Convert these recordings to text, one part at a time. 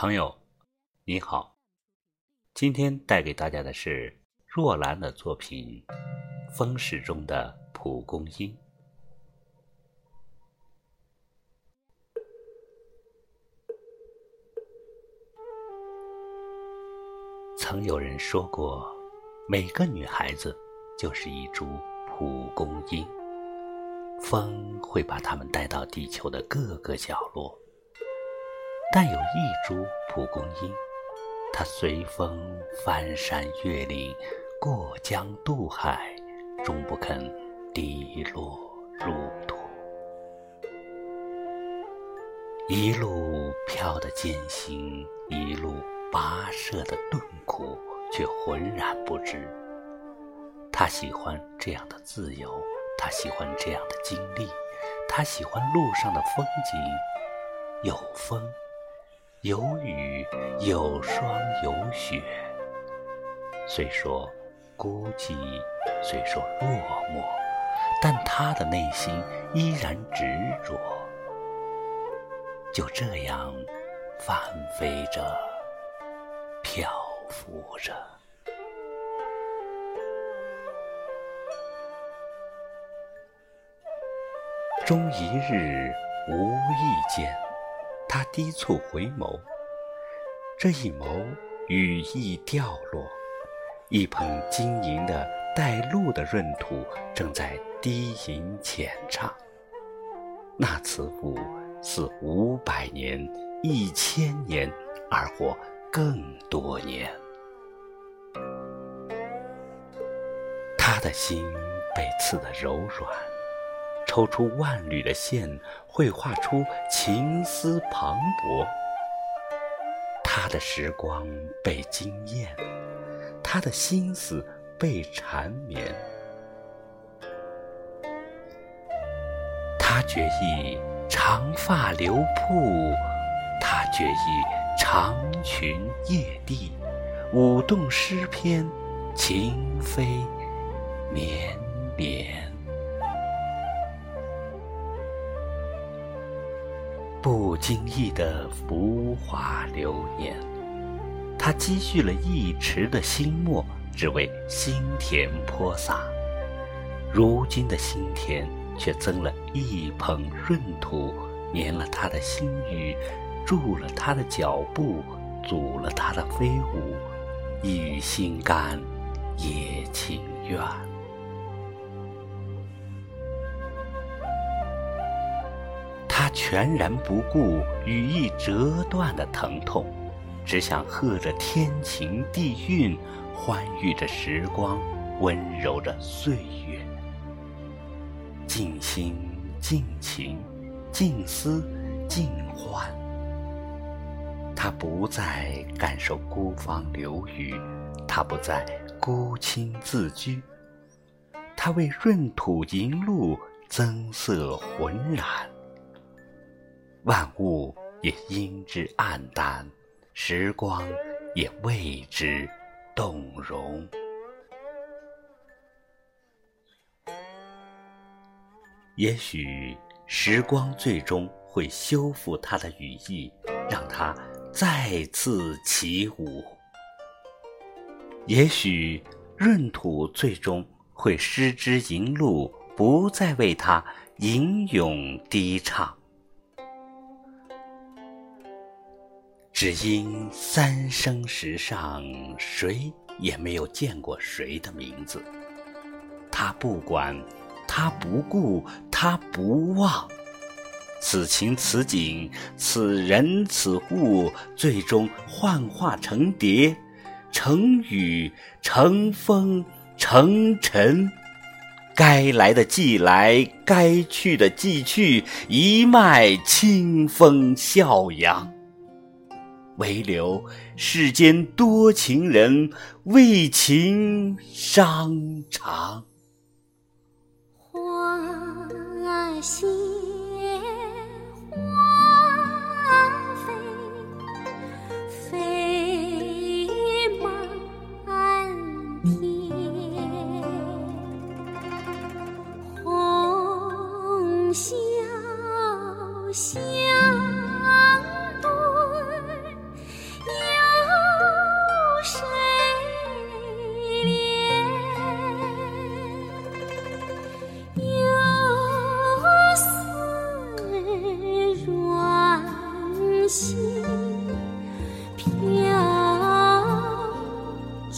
朋友，你好，今天带给大家的是若兰的作品《风势中的蒲公英》。曾有人说过，每个女孩子就是一株蒲公英，风会把她们带到地球的各个角落。但有一株蒲公英，它随风翻山越岭，过江渡海，终不肯低落入土。一路飘的艰辛，一路跋涉的顿苦，却浑然不知。他喜欢这样的自由，他喜欢这样的经历，他喜欢路上的风景，有风。有雨，有霜，有雪。虽说孤寂，虽说落寞，但他的内心依然执着。就这样，翻飞着，漂浮着。终一日，无意间。他低蹙回眸，这一眸羽翼掉落，一捧晶莹的带露的闰土正在低吟浅唱。那慈父似五百年、一千年，而或更多年。他的心被刺得柔软。抽出万缕的线，绘画出情思磅礴。他的时光被惊艳，他的心思被缠绵。他决意长发留瀑，他决意长裙曳地，舞动诗篇，情飞绵绵。不经意的浮华流年，他积蓄了一池的心墨，只为心田泼洒。如今的心田却增了一捧闰土，粘了他的心语，住了他的脚步，阻了他的飞舞。一语心甘，也情愿。全然不顾羽翼折断的疼痛，只想和着天晴地运，欢愉着时光，温柔着岁月。静心静情，静思静欢。他不再感受孤芳流雨，他不再孤清自居，他为闰土银露增色浑然。万物也因之黯淡，时光也为之动容。也许时光最终会修复它的羽翼，让它再次起舞；也许闰土最终会失之银露，不再为它吟咏低唱。只因三生石上，谁也没有见过谁的名字。他不管，他不顾，他不忘。此情此景，此人此物，最终幻化成蝶，成雨，成风，成尘。该来的既来，该去的既去，一脉清风笑扬。唯留世间多情人为情伤肠。花谢花飞飞满天，红消。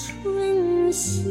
春晓。